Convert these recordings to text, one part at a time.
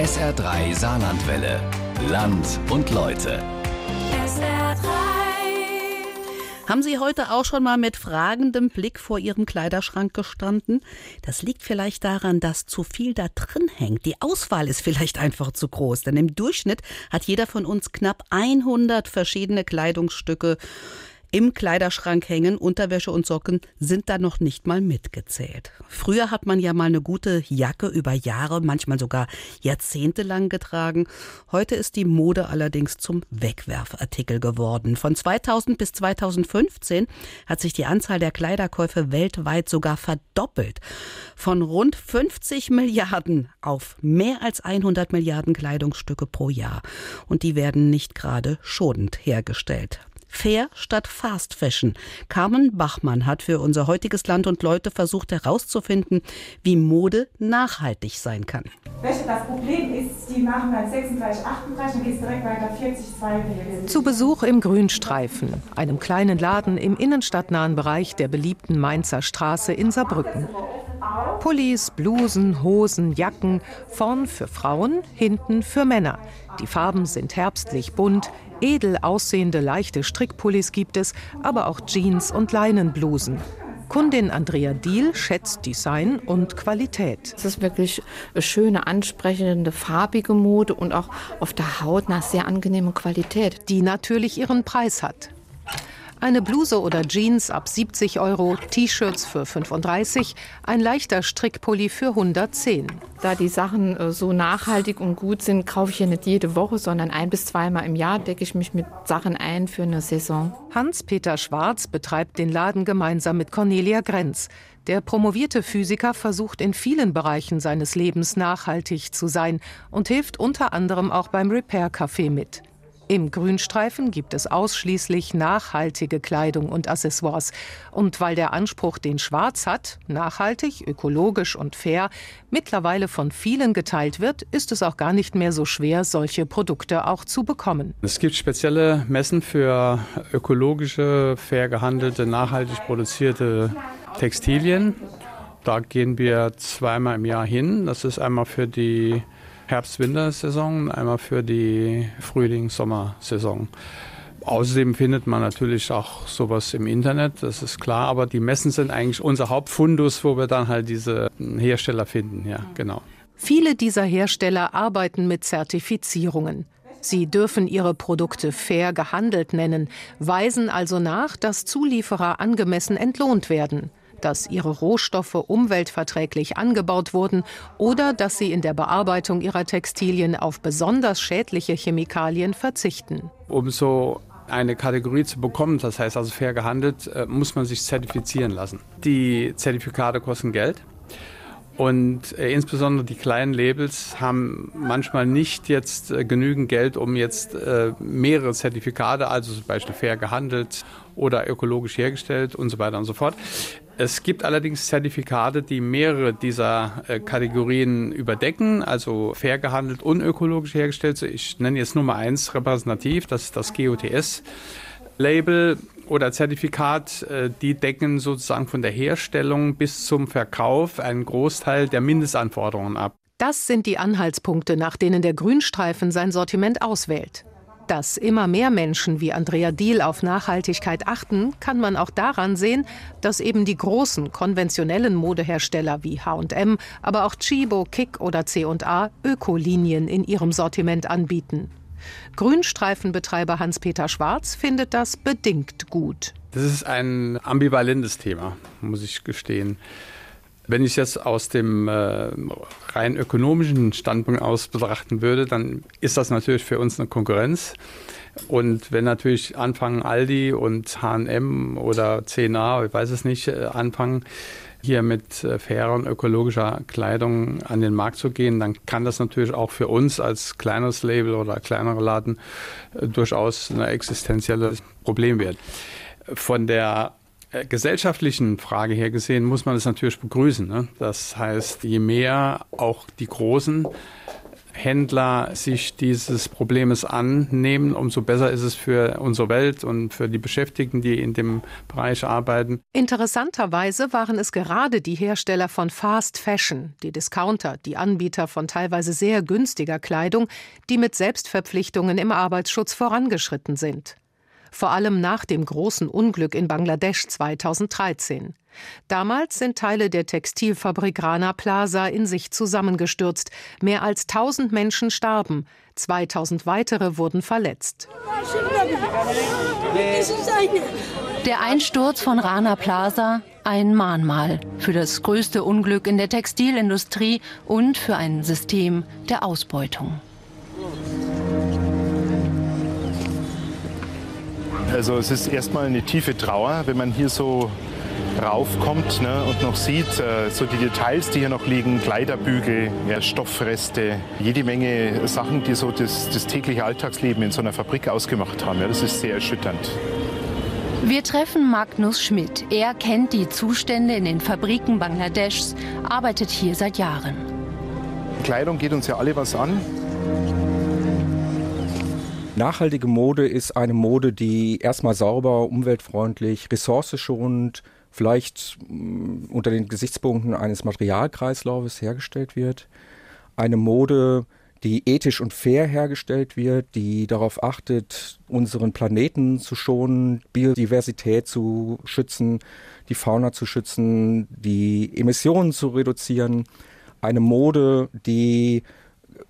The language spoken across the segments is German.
SR3 Saarlandwelle. Land und Leute. SR3. Haben Sie heute auch schon mal mit fragendem Blick vor Ihrem Kleiderschrank gestanden? Das liegt vielleicht daran, dass zu viel da drin hängt. Die Auswahl ist vielleicht einfach zu groß, denn im Durchschnitt hat jeder von uns knapp 100 verschiedene Kleidungsstücke im Kleiderschrank hängen. Unterwäsche und Socken sind da noch nicht mal mitgezählt. Früher hat man ja mal eine gute Jacke über Jahre, manchmal sogar jahrzehntelang getragen. Heute ist die Mode allerdings zum Wegwerfartikel geworden. Von 2000 bis 2015 hat sich die Anzahl der Kleiderkäufe weltweit sogar verdoppelt. Von rund 50 Milliarden auf mehr als 100 Milliarden Kleidungsstücke pro Jahr. Und die werden nicht gerade schonend hergestellt. Fair statt Fast Fashion. Carmen Bachmann hat für unser heutiges Land und Leute versucht herauszufinden, wie Mode nachhaltig sein kann. Welche das Problem ist, die machen dann 36, 38, dann geht es direkt weiter 40, 2 Zu Besuch im Grünstreifen, einem kleinen Laden im innenstadtnahen Bereich der beliebten Mainzer Straße in Saarbrücken. Pullis, Blusen, Hosen, Jacken, vorn für Frauen, hinten für Männer. Die Farben sind herbstlich bunt, edel aussehende leichte Strickpullis gibt es, aber auch Jeans und Leinenblusen. Kundin Andrea Diel schätzt Design und Qualität. Es ist wirklich schöne, ansprechende, farbige Mode und auch auf der Haut nach sehr angenehme Qualität. Die natürlich ihren Preis hat. Eine Bluse oder Jeans ab 70 Euro, T-Shirts für 35, ein leichter Strickpulli für 110. Da die Sachen äh, so nachhaltig und gut sind, kaufe ich ja nicht jede Woche, sondern ein bis zweimal im Jahr decke ich mich mit Sachen ein für eine Saison. Hans-Peter Schwarz betreibt den Laden gemeinsam mit Cornelia Grenz. Der promovierte Physiker versucht in vielen Bereichen seines Lebens nachhaltig zu sein und hilft unter anderem auch beim Repair Café mit. Im Grünstreifen gibt es ausschließlich nachhaltige Kleidung und Accessoires. Und weil der Anspruch, den Schwarz hat, nachhaltig, ökologisch und fair, mittlerweile von vielen geteilt wird, ist es auch gar nicht mehr so schwer, solche Produkte auch zu bekommen. Es gibt spezielle Messen für ökologische, fair gehandelte, nachhaltig produzierte Textilien. Da gehen wir zweimal im Jahr hin. Das ist einmal für die Herbst-Winter-Saison, einmal für die Frühling-Sommer-Saison. Außerdem findet man natürlich auch sowas im Internet, das ist klar, aber die Messen sind eigentlich unser Hauptfundus, wo wir dann halt diese Hersteller finden, ja, genau. Viele dieser Hersteller arbeiten mit Zertifizierungen. Sie dürfen ihre Produkte fair gehandelt nennen, weisen also nach, dass Zulieferer angemessen entlohnt werden dass ihre Rohstoffe umweltverträglich angebaut wurden oder dass sie in der Bearbeitung ihrer Textilien auf besonders schädliche Chemikalien verzichten. Um so eine Kategorie zu bekommen, das heißt also fair gehandelt, äh, muss man sich zertifizieren lassen. Die Zertifikate kosten Geld. Und äh, insbesondere die kleinen Labels haben manchmal nicht jetzt äh, genügend Geld, um jetzt mehrere Zertifikate, also zum Beispiel fair gehandelt oder ökologisch hergestellt und so weiter und so fort, es gibt allerdings Zertifikate, die mehrere dieser äh, Kategorien überdecken, also fair gehandelt und ökologisch hergestellt. Ich nenne jetzt nur mal eins repräsentativ, das ist das GOTS-Label oder Zertifikat. Äh, die decken sozusagen von der Herstellung bis zum Verkauf einen Großteil der Mindestanforderungen ab. Das sind die Anhaltspunkte, nach denen der Grünstreifen sein Sortiment auswählt. Dass immer mehr Menschen wie Andrea Diel auf Nachhaltigkeit achten, kann man auch daran sehen, dass eben die großen konventionellen Modehersteller wie H&M, aber auch Chibo, Kick oder C&A Ökolinien in ihrem Sortiment anbieten. Grünstreifenbetreiber Hans-Peter Schwarz findet das bedingt gut. Das ist ein ambivalentes Thema, muss ich gestehen. Wenn ich das aus dem äh, rein ökonomischen Standpunkt aus betrachten würde, dann ist das natürlich für uns eine Konkurrenz. Und wenn natürlich anfangen Aldi und H&M oder CNA, ich weiß es nicht, äh, anfangen hier mit äh, fairer und ökologischer Kleidung an den Markt zu gehen, dann kann das natürlich auch für uns als kleines Label oder kleinerer Laden äh, durchaus ein existenzielles Problem werden. Von der gesellschaftlichen Frage her gesehen muss man es natürlich begrüßen. Ne? Das heißt, je mehr auch die großen Händler sich dieses Problems annehmen, umso besser ist es für unsere Welt und für die Beschäftigten, die in dem Bereich arbeiten. Interessanterweise waren es gerade die Hersteller von Fast Fashion, die Discounter, die Anbieter von teilweise sehr günstiger Kleidung, die mit Selbstverpflichtungen im Arbeitsschutz vorangeschritten sind. Vor allem nach dem großen Unglück in Bangladesch 2013. Damals sind Teile der Textilfabrik Rana Plaza in sich zusammengestürzt. Mehr als 1000 Menschen starben, 2000 weitere wurden verletzt. Der Einsturz von Rana Plaza ein Mahnmal für das größte Unglück in der Textilindustrie und für ein System der Ausbeutung. Also es ist erstmal eine tiefe Trauer, wenn man hier so raufkommt ne, und noch sieht, äh, so die Details, die hier noch liegen, Kleiderbügel, ja, Stoffreste, jede Menge Sachen, die so das, das tägliche Alltagsleben in so einer Fabrik ausgemacht haben. Ja, das ist sehr erschütternd. Wir treffen Magnus Schmidt. Er kennt die Zustände in den Fabriken Bangladeschs, arbeitet hier seit Jahren. Kleidung geht uns ja alle was an. Nachhaltige Mode ist eine Mode, die erstmal sauber, umweltfreundlich, ressourceschonend, vielleicht mm, unter den Gesichtspunkten eines Materialkreislaufes hergestellt wird. Eine Mode, die ethisch und fair hergestellt wird, die darauf achtet, unseren Planeten zu schonen, Biodiversität zu schützen, die Fauna zu schützen, die Emissionen zu reduzieren. Eine Mode, die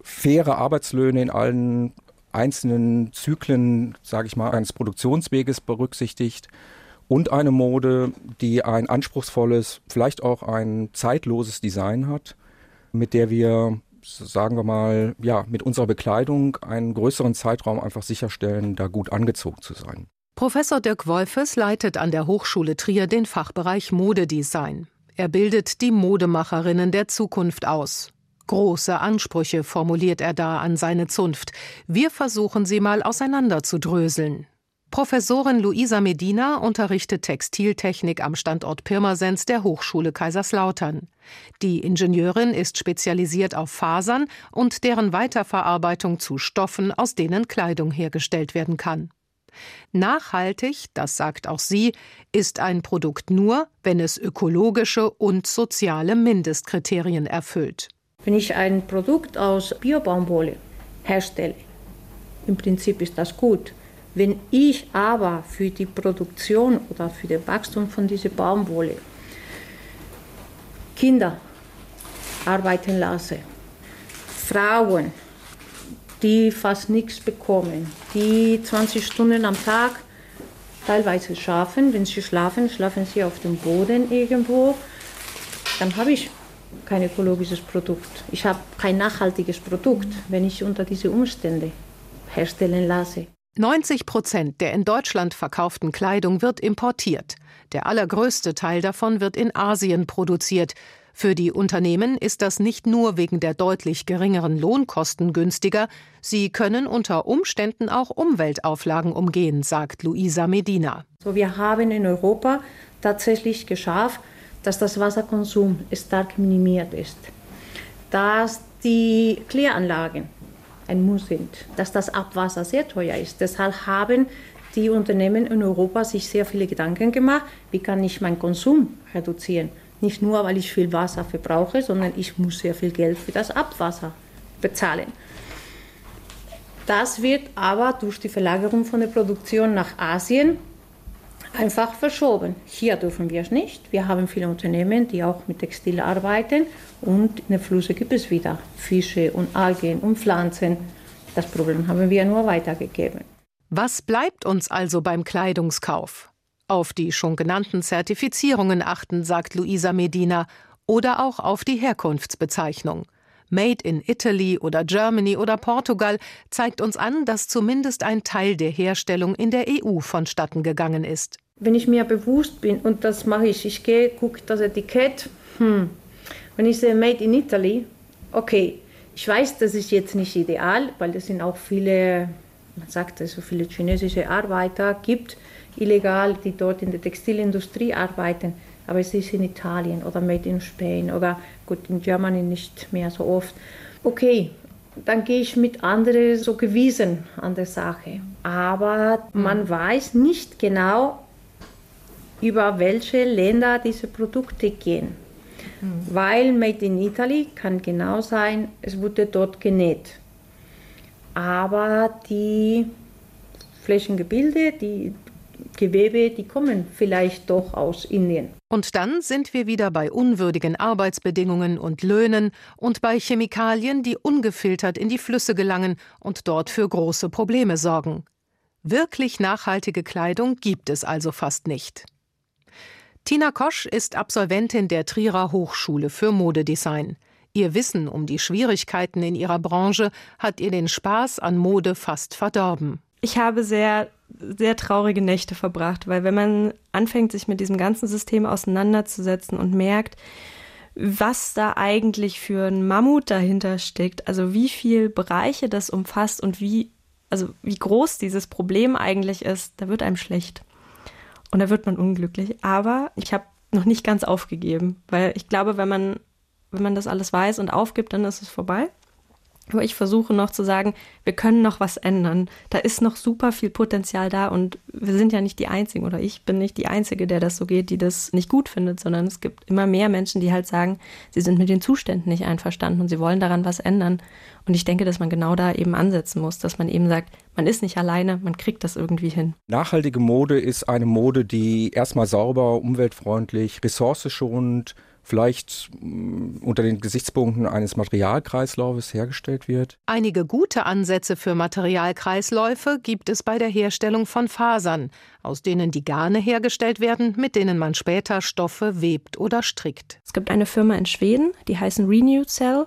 faire Arbeitslöhne in allen einzelnen Zyklen, sage ich mal, eines Produktionsweges berücksichtigt und eine Mode, die ein anspruchsvolles, vielleicht auch ein zeitloses Design hat, mit der wir, sagen wir mal, ja, mit unserer Bekleidung einen größeren Zeitraum einfach sicherstellen, da gut angezogen zu sein. Professor Dirk Wolfes leitet an der Hochschule Trier den Fachbereich Modedesign. Er bildet die Modemacherinnen der Zukunft aus. Große Ansprüche formuliert er da an seine Zunft. Wir versuchen sie mal auseinanderzudröseln. Professorin Luisa Medina unterrichtet Textiltechnik am Standort Pirmasens der Hochschule Kaiserslautern. Die Ingenieurin ist spezialisiert auf Fasern und deren Weiterverarbeitung zu Stoffen, aus denen Kleidung hergestellt werden kann. Nachhaltig, das sagt auch sie, ist ein Produkt nur, wenn es ökologische und soziale Mindestkriterien erfüllt. Wenn ich ein Produkt aus Biobaumwolle herstelle, im Prinzip ist das gut. Wenn ich aber für die Produktion oder für das Wachstum von dieser Baumwolle Kinder arbeiten lasse, Frauen, die fast nichts bekommen, die 20 Stunden am Tag teilweise schlafen, wenn sie schlafen, schlafen sie auf dem Boden irgendwo, dann habe ich kein ökologisches Produkt. Ich habe kein nachhaltiges Produkt, wenn ich unter diese Umstände herstellen lasse. 90 Prozent der in Deutschland verkauften Kleidung wird importiert. Der allergrößte Teil davon wird in Asien produziert. Für die Unternehmen ist das nicht nur wegen der deutlich geringeren Lohnkosten günstiger, sie können unter Umständen auch Umweltauflagen umgehen, sagt Luisa Medina. So, wir haben in Europa tatsächlich geschafft, dass das Wasserkonsum stark minimiert ist, dass die Kläranlagen ein Muss sind, dass das Abwasser sehr teuer ist. Deshalb haben die Unternehmen in Europa sich sehr viele Gedanken gemacht, wie kann ich meinen Konsum reduzieren. Nicht nur, weil ich viel Wasser verbrauche, sondern ich muss sehr viel Geld für das Abwasser bezahlen. Das wird aber durch die Verlagerung von der Produktion nach Asien einfach verschoben. Hier dürfen wir es nicht. Wir haben viele Unternehmen, die auch mit Textil arbeiten und in den Flüssen gibt es wieder Fische und Algen und Pflanzen. Das Problem haben wir nur weitergegeben. Was bleibt uns also beim Kleidungskauf? Auf die schon genannten Zertifizierungen achten, sagt Luisa Medina, oder auch auf die Herkunftsbezeichnung. Made in Italy oder Germany oder Portugal zeigt uns an, dass zumindest ein Teil der Herstellung in der EU vonstatten gegangen ist. Wenn ich mir bewusst bin, und das mache ich, ich gehe, gucke das Etikett, hm, wenn ich sehe Made in Italy, okay, ich weiß, das ist jetzt nicht ideal, weil es sind auch viele, man sagt es, so viele chinesische Arbeiter gibt, illegal, die dort in der Textilindustrie arbeiten aber es ist in Italien oder Made in Spain oder gut in Germany nicht mehr so oft. Okay, dann gehe ich mit anderen so gewiesen an der Sache. Aber man weiß nicht genau, über welche Länder diese Produkte gehen. Weil Made in Italy kann genau sein, es wurde dort genäht. Aber die Flächengebilde, die Gewebe, die kommen vielleicht doch aus Indien. Und dann sind wir wieder bei unwürdigen Arbeitsbedingungen und Löhnen und bei Chemikalien, die ungefiltert in die Flüsse gelangen und dort für große Probleme sorgen. Wirklich nachhaltige Kleidung gibt es also fast nicht. Tina Kosch ist Absolventin der Trierer Hochschule für Modedesign. Ihr Wissen um die Schwierigkeiten in ihrer Branche hat ihr den Spaß an Mode fast verdorben. Ich habe sehr, sehr traurige Nächte verbracht, weil wenn man anfängt, sich mit diesem ganzen System auseinanderzusetzen und merkt, was da eigentlich für ein Mammut dahinter steckt, also wie viele Bereiche das umfasst und wie, also wie groß dieses Problem eigentlich ist, da wird einem schlecht. Und da wird man unglücklich. Aber ich habe noch nicht ganz aufgegeben, weil ich glaube, wenn man, wenn man das alles weiß und aufgibt, dann ist es vorbei. Aber ich versuche noch zu sagen, wir können noch was ändern. Da ist noch super viel Potenzial da und wir sind ja nicht die Einzigen oder ich bin nicht die Einzige, der das so geht, die das nicht gut findet, sondern es gibt immer mehr Menschen, die halt sagen, sie sind mit den Zuständen nicht einverstanden und sie wollen daran was ändern. Und ich denke, dass man genau da eben ansetzen muss, dass man eben sagt, man ist nicht alleine, man kriegt das irgendwie hin. Nachhaltige Mode ist eine Mode, die erstmal sauber, umweltfreundlich, ressourceschonend, vielleicht mm, unter den Gesichtspunkten eines Materialkreislaufes hergestellt wird. Einige gute Ansätze für Materialkreisläufe gibt es bei der Herstellung von Fasern, aus denen die Garne hergestellt werden, mit denen man später Stoffe webt oder strickt. Es gibt eine Firma in Schweden, die heißen Renewed Cell.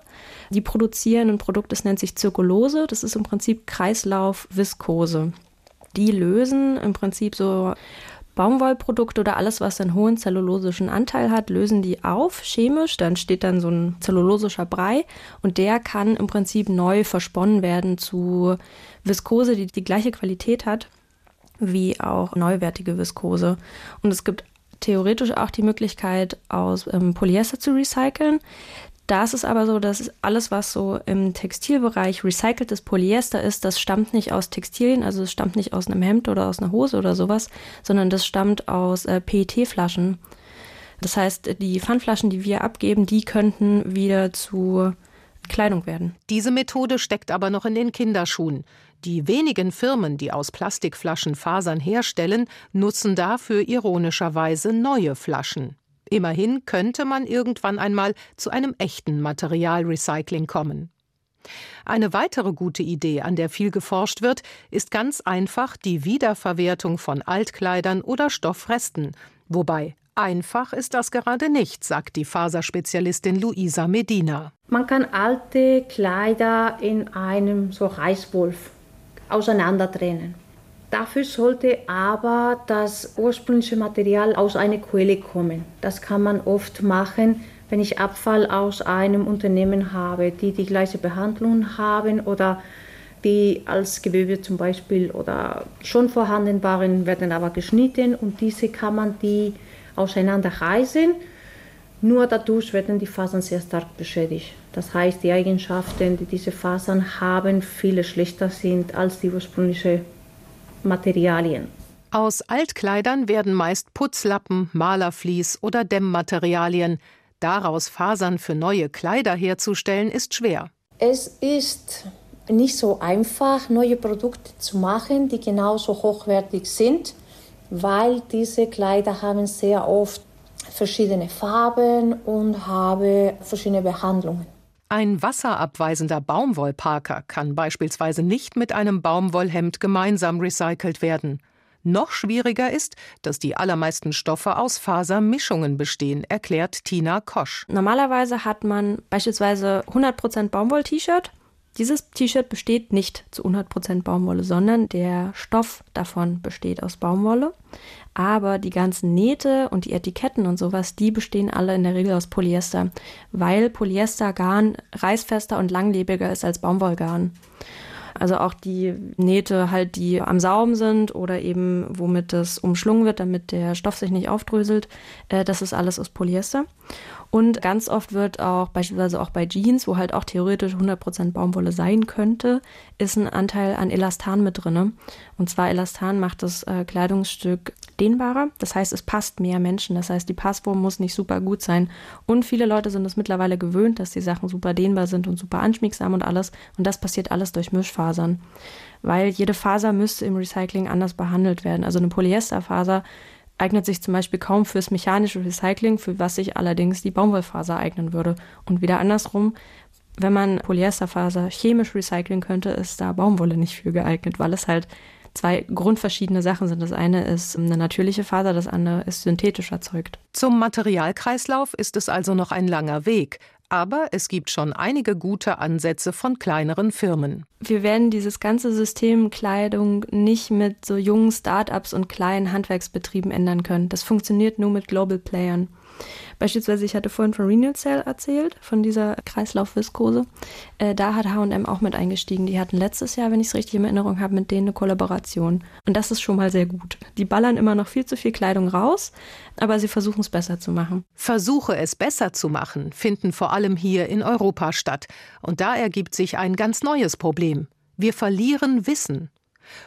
Die produzieren ein Produkt, das nennt sich Zirkulose. Das ist im Prinzip Kreislauf-Viskose. Die lösen im Prinzip so Baumwollprodukte oder alles, was einen hohen zellulosischen Anteil hat, lösen die auf chemisch. Dann steht dann so ein zellulosischer Brei und der kann im Prinzip neu versponnen werden zu Viskose, die die gleiche Qualität hat wie auch neuwertige Viskose. Und es gibt theoretisch auch die Möglichkeit, aus ähm, Polyester zu recyceln. Da ist es aber so, dass alles, was so im Textilbereich recyceltes Polyester ist, das stammt nicht aus Textilien, also es stammt nicht aus einem Hemd oder aus einer Hose oder sowas, sondern das stammt aus äh, PET-Flaschen. Das heißt, die Pfandflaschen, die wir abgeben, die könnten wieder zu Kleidung werden. Diese Methode steckt aber noch in den Kinderschuhen. Die wenigen Firmen, die aus Plastikflaschen Fasern herstellen, nutzen dafür ironischerweise neue Flaschen. Immerhin könnte man irgendwann einmal zu einem echten Materialrecycling kommen. Eine weitere gute Idee, an der viel geforscht wird, ist ganz einfach die Wiederverwertung von Altkleidern oder Stoffresten. Wobei einfach ist das gerade nicht, sagt die Faserspezialistin Luisa Medina. Man kann alte Kleider in einem so Reißwolf auseinandertrennen. Dafür sollte aber das ursprüngliche Material aus einer Quelle kommen. Das kann man oft machen, wenn ich Abfall aus einem Unternehmen habe, die die gleiche Behandlung haben oder die als Gewebe zum Beispiel oder schon vorhanden waren, werden aber geschnitten und diese kann man die auseinanderreißen. Nur dadurch werden die Fasern sehr stark beschädigt. Das heißt, die Eigenschaften, die diese Fasern haben, viele schlechter sind als die ursprüngliche Materialien. Aus Altkleidern werden meist Putzlappen, Malervlies oder Dämmmaterialien. Daraus Fasern für neue Kleider herzustellen, ist schwer. Es ist nicht so einfach, neue Produkte zu machen, die genauso hochwertig sind, weil diese Kleider haben sehr oft verschiedene Farben und haben verschiedene Behandlungen. Ein wasserabweisender Baumwollparker kann beispielsweise nicht mit einem Baumwollhemd gemeinsam recycelt werden. Noch schwieriger ist, dass die allermeisten Stoffe aus Fasermischungen bestehen, erklärt Tina Kosch. Normalerweise hat man beispielsweise 100% Baumwoll-T-Shirt dieses T-Shirt besteht nicht zu 100% Baumwolle, sondern der Stoff davon besteht aus Baumwolle. Aber die ganzen Nähte und die Etiketten und sowas, die bestehen alle in der Regel aus Polyester, weil Polyestergarn reißfester und langlebiger ist als Baumwollgarn. Also auch die Nähte halt, die am Saum sind oder eben womit das umschlungen wird, damit der Stoff sich nicht aufdröselt, äh, das ist alles aus Polyester. Und ganz oft wird auch, beispielsweise auch bei Jeans, wo halt auch theoretisch 100% Baumwolle sein könnte, ist ein Anteil an Elastan mit drin. Und zwar Elastan macht das äh, Kleidungsstück dehnbarer. Das heißt, es passt mehr Menschen. Das heißt, die Passform muss nicht super gut sein. Und viele Leute sind es mittlerweile gewöhnt, dass die Sachen super dehnbar sind und super anschmiegsam und alles. Und das passiert alles durch Mischfasern. Weil jede Faser müsste im Recycling anders behandelt werden. Also eine Polyesterfaser eignet sich zum Beispiel kaum fürs mechanische Recycling, für was sich allerdings die Baumwollfaser eignen würde. Und wieder andersrum, wenn man Polyesterfaser chemisch recyceln könnte, ist da Baumwolle nicht für geeignet, weil es halt zwei grundverschiedene Sachen sind. Das eine ist eine natürliche Faser, das andere ist synthetisch erzeugt. Zum Materialkreislauf ist es also noch ein langer Weg. Aber es gibt schon einige gute Ansätze von kleineren Firmen. Wir werden dieses ganze System Kleidung nicht mit so jungen Start-ups und kleinen Handwerksbetrieben ändern können. Das funktioniert nur mit Global Playern. Beispielsweise, ich hatte vorhin von Renal Cell erzählt, von dieser Kreislaufviskose. Äh, da hat H&M auch mit eingestiegen. Die hatten letztes Jahr, wenn ich es richtig in Erinnerung habe, mit denen eine Kollaboration. Und das ist schon mal sehr gut. Die ballern immer noch viel zu viel Kleidung raus, aber sie versuchen es besser zu machen. Versuche es besser zu machen finden vor allem hier in Europa statt. Und da ergibt sich ein ganz neues Problem. Wir verlieren Wissen.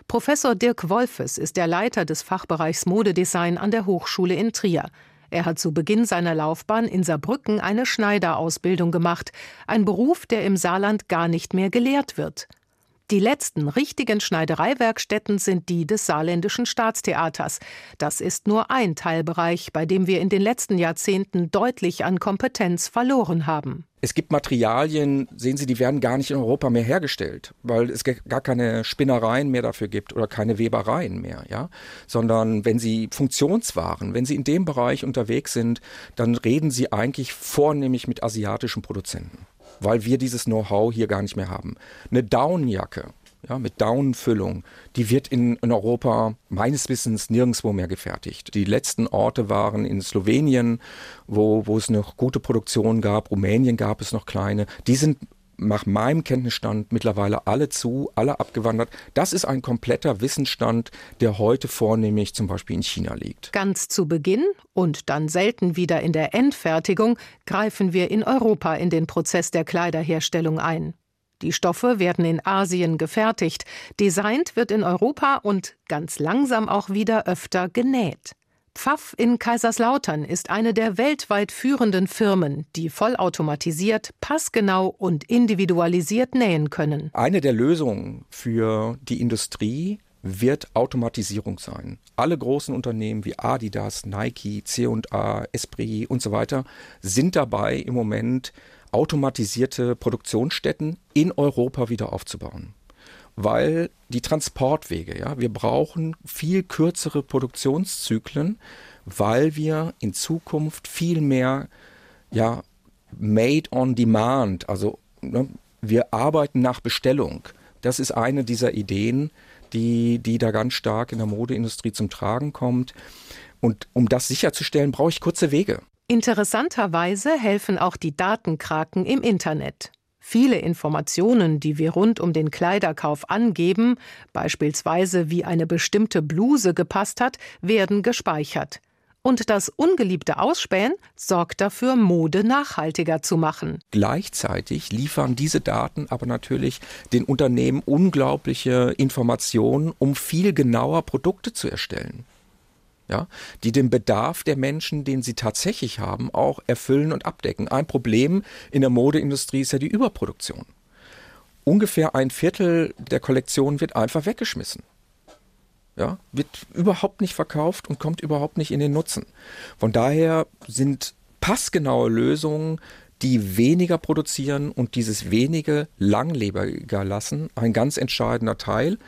Professor Dirk Wolfes ist der Leiter des Fachbereichs Modedesign an der Hochschule in Trier. Er hat zu Beginn seiner Laufbahn in Saarbrücken eine Schneiderausbildung gemacht, ein Beruf, der im Saarland gar nicht mehr gelehrt wird. Die letzten richtigen Schneidereiwerkstätten sind die des Saarländischen Staatstheaters. Das ist nur ein Teilbereich, bei dem wir in den letzten Jahrzehnten deutlich an Kompetenz verloren haben. Es gibt Materialien, sehen Sie, die werden gar nicht in Europa mehr hergestellt, weil es gar keine Spinnereien mehr dafür gibt oder keine Webereien mehr, ja. Sondern wenn Sie Funktionswaren, wenn Sie in dem Bereich unterwegs sind, dann reden Sie eigentlich vornehmlich mit asiatischen Produzenten weil wir dieses Know-how hier gar nicht mehr haben. Eine Downjacke, ja, mit Daunenfüllung, die wird in, in, Europa meines Wissens nirgendwo mehr gefertigt. Die letzten Orte waren in Slowenien, wo, wo es noch gute Produktion gab, Rumänien gab es noch kleine. Die sind nach meinem Kenntnisstand mittlerweile alle zu, alle abgewandert. Das ist ein kompletter Wissensstand, der heute vornehmlich zum Beispiel in China liegt. Ganz zu Beginn und dann selten wieder in der Endfertigung greifen wir in Europa in den Prozess der Kleiderherstellung ein. Die Stoffe werden in Asien gefertigt, designt wird in Europa und ganz langsam auch wieder öfter genäht. Pfaff in Kaiserslautern ist eine der weltweit führenden Firmen, die vollautomatisiert, passgenau und individualisiert nähen können. Eine der Lösungen für die Industrie wird Automatisierung sein. Alle großen Unternehmen wie Adidas, Nike, C&A, Esprit und so weiter sind dabei im Moment automatisierte Produktionsstätten in Europa wieder aufzubauen weil die Transportwege, ja, wir brauchen viel kürzere Produktionszyklen, weil wir in Zukunft viel mehr, ja, made on demand, also ne, wir arbeiten nach Bestellung. Das ist eine dieser Ideen, die, die da ganz stark in der Modeindustrie zum Tragen kommt. Und um das sicherzustellen, brauche ich kurze Wege. Interessanterweise helfen auch die Datenkraken im Internet. Viele Informationen, die wir rund um den Kleiderkauf angeben, beispielsweise wie eine bestimmte Bluse gepasst hat, werden gespeichert. Und das ungeliebte Ausspähen sorgt dafür, Mode nachhaltiger zu machen. Gleichzeitig liefern diese Daten aber natürlich den Unternehmen unglaubliche Informationen, um viel genauer Produkte zu erstellen ja, die den Bedarf der Menschen, den sie tatsächlich haben, auch erfüllen und abdecken. Ein Problem in der Modeindustrie ist ja die Überproduktion. Ungefähr ein Viertel der Kollektion wird einfach weggeschmissen. Ja, wird überhaupt nicht verkauft und kommt überhaupt nicht in den Nutzen. Von daher sind passgenaue Lösungen, die weniger produzieren und dieses wenige langlebiger lassen, ein ganz entscheidender Teil.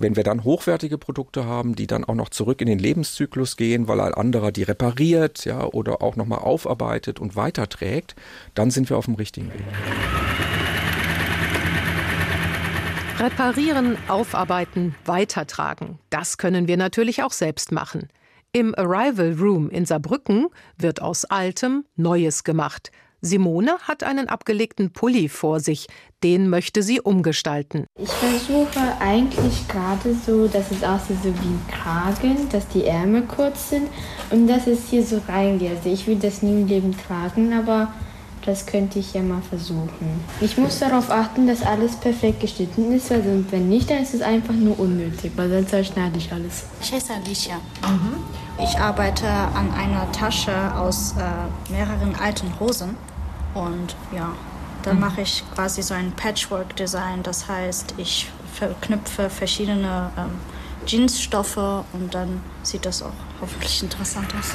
Wenn wir dann hochwertige Produkte haben, die dann auch noch zurück in den Lebenszyklus gehen, weil ein anderer die repariert, ja, oder auch nochmal aufarbeitet und weiterträgt, dann sind wir auf dem richtigen Weg. Reparieren, aufarbeiten, weitertragen. Das können wir natürlich auch selbst machen. Im Arrival Room in Saarbrücken wird aus Altem Neues gemacht. Simone hat einen abgelegten Pulli vor sich. Den möchte sie umgestalten. Ich versuche eigentlich gerade so, dass es aussieht so wie ein Kragen, dass die Ärmel kurz sind und dass es hier so reingeht. Also ich will das nie im Leben tragen, aber das könnte ich ja mal versuchen. Ich muss darauf achten, dass alles perfekt geschnitten ist, weil wenn nicht, dann ist es einfach nur unnötig, weil sonst zerschneide ich alles. Ich heiße Alicia. Mhm. Ich arbeite an einer Tasche aus äh, mehreren alten Hosen und ja, dann mhm. mache ich quasi so ein Patchwork-Design. Das heißt, ich verknüpfe verschiedene ähm, Jeansstoffe und dann sieht das auch hoffentlich interessant aus.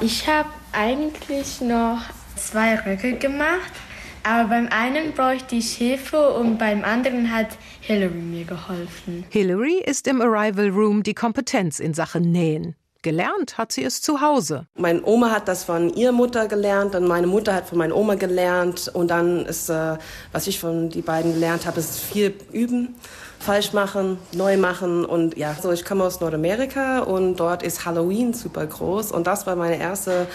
Ich habe eigentlich noch zwei Röcke gemacht, aber beim einen bräuchte ich Hilfe und beim anderen hat Hillary mir geholfen. Hillary ist im Arrival Room die Kompetenz in Sachen Nähen. Gelernt hat sie es zu Hause. Meine Oma hat das von ihrer Mutter gelernt, dann meine Mutter hat von meiner Oma gelernt und dann ist, äh, was ich von die beiden gelernt habe, ist viel üben falsch machen, neu machen und ja, so ich komme aus Nordamerika und dort ist Halloween super groß und das war mein erster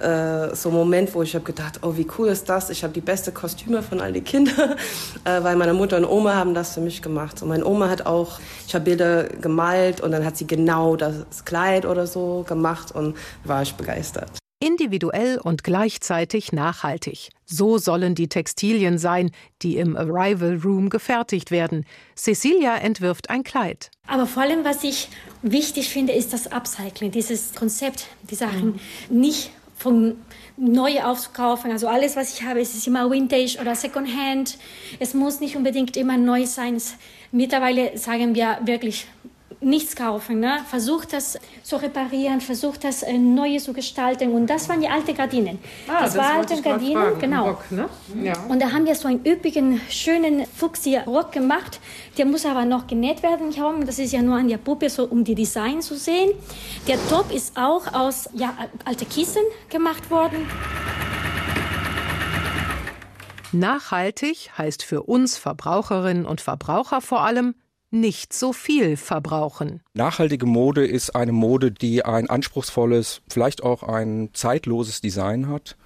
äh, so Moment, wo ich habe gedacht, oh wie cool ist das? Ich habe die beste Kostüme von all die Kinder, äh, weil meine Mutter und Oma haben das für mich gemacht. Und meine Oma hat auch, ich habe Bilder gemalt und dann hat sie genau das Kleid oder so gemacht und war ich begeistert. Individuell und gleichzeitig nachhaltig. So sollen die Textilien sein, die im Arrival Room gefertigt werden. Cecilia entwirft ein Kleid. Aber vor allem, was ich wichtig finde, ist das Upcycling, dieses Konzept, die Sachen mhm. nicht von neu aufzukaufen. Also alles, was ich habe, ist immer Vintage oder Secondhand. Es muss nicht unbedingt immer neu sein. Mittlerweile sagen wir wirklich nichts kaufen. Ne? Versucht das zu reparieren, versucht das äh, neu zu gestalten. Und das waren die alten Gardinen. Ah, das, das waren alte Gardinen, genau. Rock, ne? ja. Und da haben wir so einen üppigen, schönen Fuchsia-Rock gemacht. Der muss aber noch genäht werden. Das ist ja nur an der Puppe, so um die Design zu sehen. Der Top ist auch aus ja, alte Kissen gemacht worden. Nachhaltig heißt für uns Verbraucherinnen und Verbraucher vor allem nicht so viel verbrauchen. Nachhaltige Mode ist eine Mode, die ein anspruchsvolles, vielleicht auch ein zeitloses Design hat,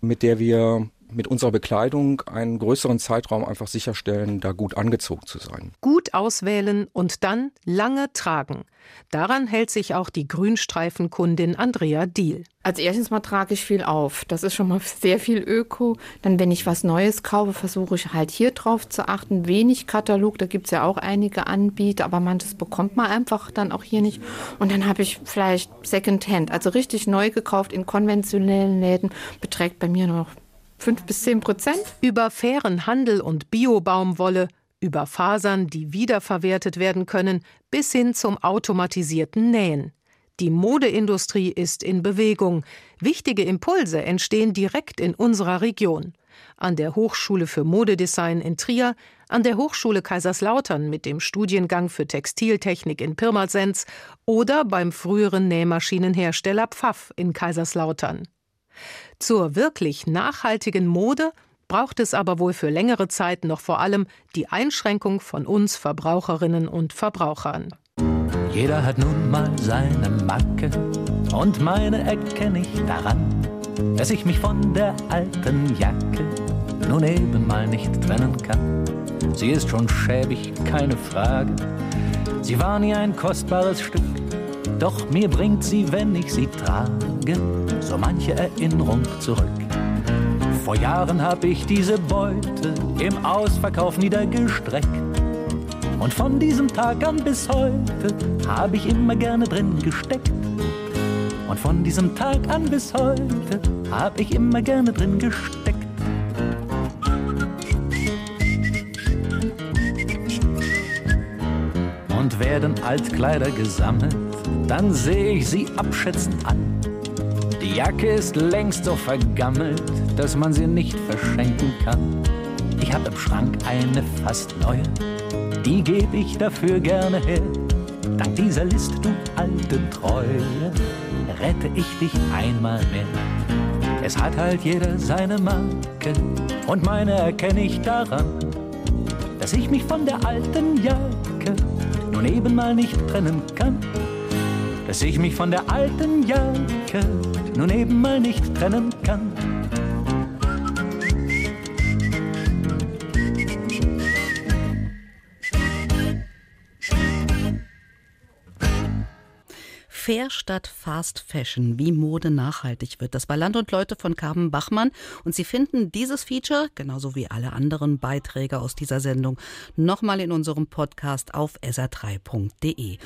mit der wir mit unserer Bekleidung einen größeren Zeitraum einfach sicherstellen, da gut angezogen zu sein. Gut auswählen und dann lange tragen. Daran hält sich auch die Grünstreifenkundin Andrea Diel. Als erstes mal trage ich viel auf. Das ist schon mal sehr viel Öko. Dann, wenn ich was Neues kaufe, versuche ich halt hier drauf zu achten. Wenig Katalog, da gibt es ja auch einige Anbieter, aber manches bekommt man einfach dann auch hier nicht. Und dann habe ich vielleicht Secondhand, also richtig neu gekauft in konventionellen Läden, beträgt bei mir nur noch 5 bis 10 Prozent. Über fairen Handel und Biobaumwolle, über Fasern, die wiederverwertet werden können, bis hin zum automatisierten Nähen. Die Modeindustrie ist in Bewegung. Wichtige Impulse entstehen direkt in unserer Region. An der Hochschule für Modedesign in Trier, an der Hochschule Kaiserslautern mit dem Studiengang für Textiltechnik in Pirmasens oder beim früheren Nähmaschinenhersteller Pfaff in Kaiserslautern. Zur wirklich nachhaltigen Mode braucht es aber wohl für längere Zeit noch vor allem die Einschränkung von uns Verbraucherinnen und Verbrauchern. Jeder hat nun mal seine Macke und meine erkenne ich daran, dass ich mich von der alten Jacke nun eben mal nicht trennen kann. Sie ist schon schäbig, keine Frage. Sie war nie ein kostbares Stück doch mir bringt sie, wenn ich sie trage, so manche Erinnerung zurück. Vor Jahren hab ich diese Beute im Ausverkauf niedergestreckt. Und von diesem Tag an bis heute hab ich immer gerne drin gesteckt. Und von diesem Tag an bis heute hab ich immer gerne drin gesteckt. Und werden Altkleider gesammelt dann sehe ich sie abschätzend an. Die Jacke ist längst so vergammelt, dass man sie nicht verschenken kann. Ich hab im Schrank eine fast neue, die geb ich dafür gerne her. Dank dieser List, du alte Treue, rette ich dich einmal mehr. Es hat halt jeder seine Marke und meine erkenne ich daran, dass ich mich von der alten Jacke nun eben mal nicht trennen kann dass ich mich von der alten Jacke nun eben mal nicht trennen kann. Fair statt Fast Fashion, wie Mode nachhaltig wird. Das war Land und Leute von Carmen Bachmann. Und Sie finden dieses Feature, genauso wie alle anderen Beiträge aus dieser Sendung, nochmal in unserem Podcast auf sr3.de.